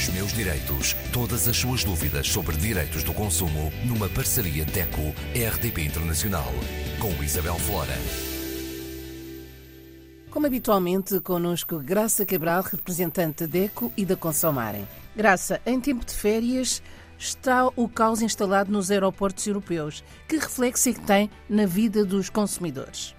Os meus direitos. Todas as suas dúvidas sobre direitos do consumo numa parceria DECO-RDP Internacional. Com Isabel Flora. Como habitualmente, connosco Graça Cabral, representante da DECO e da Consomarem. Graça, em tempo de férias, está o caos instalado nos aeroportos europeus. Que reflexo é que tem na vida dos consumidores?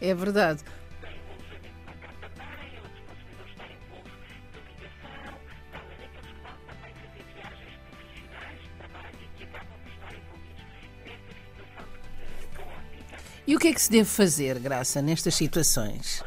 É verdade. E o que é que se deve fazer, Graça, nestas situações?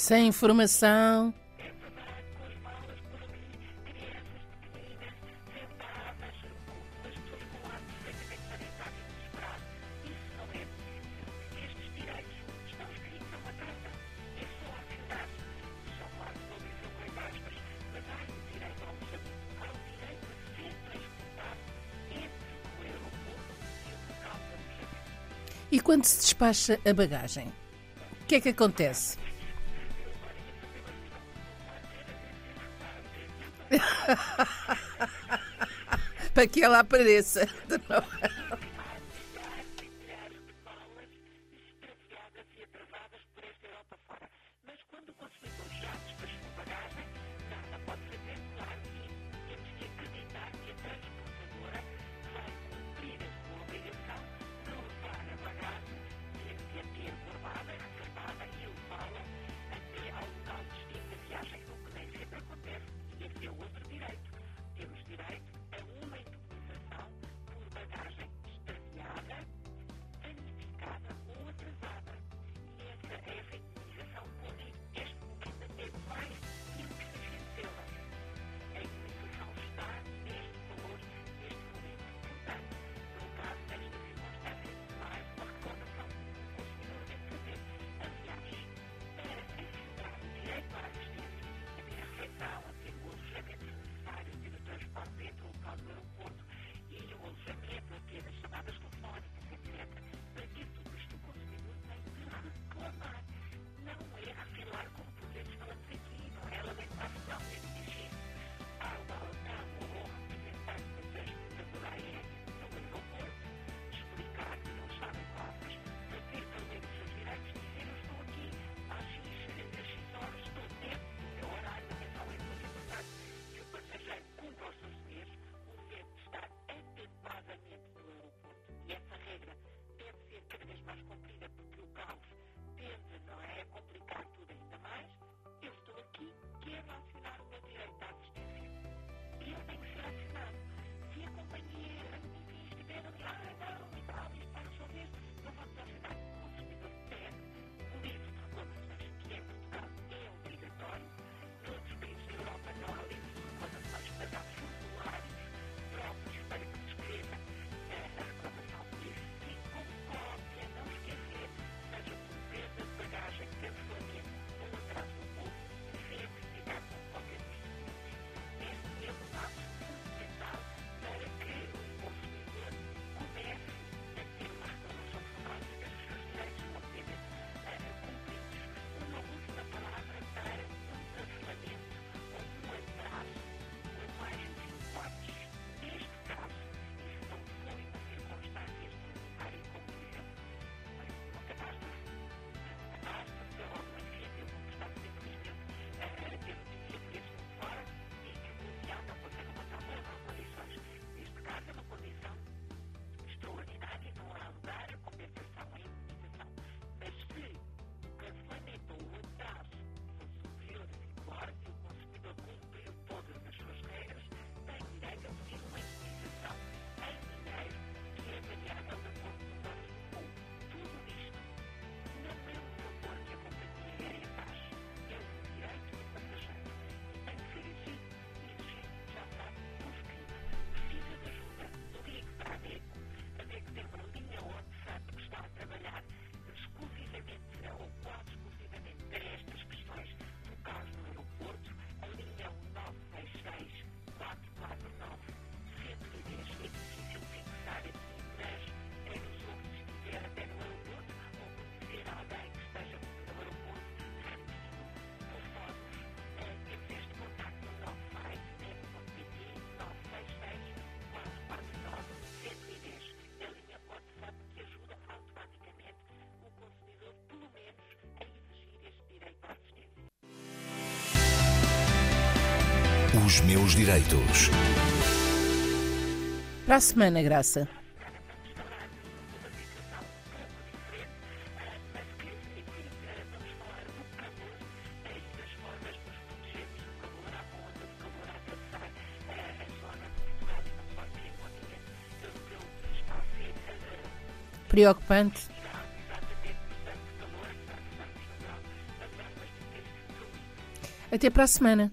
Sem informação. E quando se despacha a bagagem? O que é que acontece? Para que ela apareça. Os meus direitos. Para a semana, Graça. Preocupante. Até para a semana.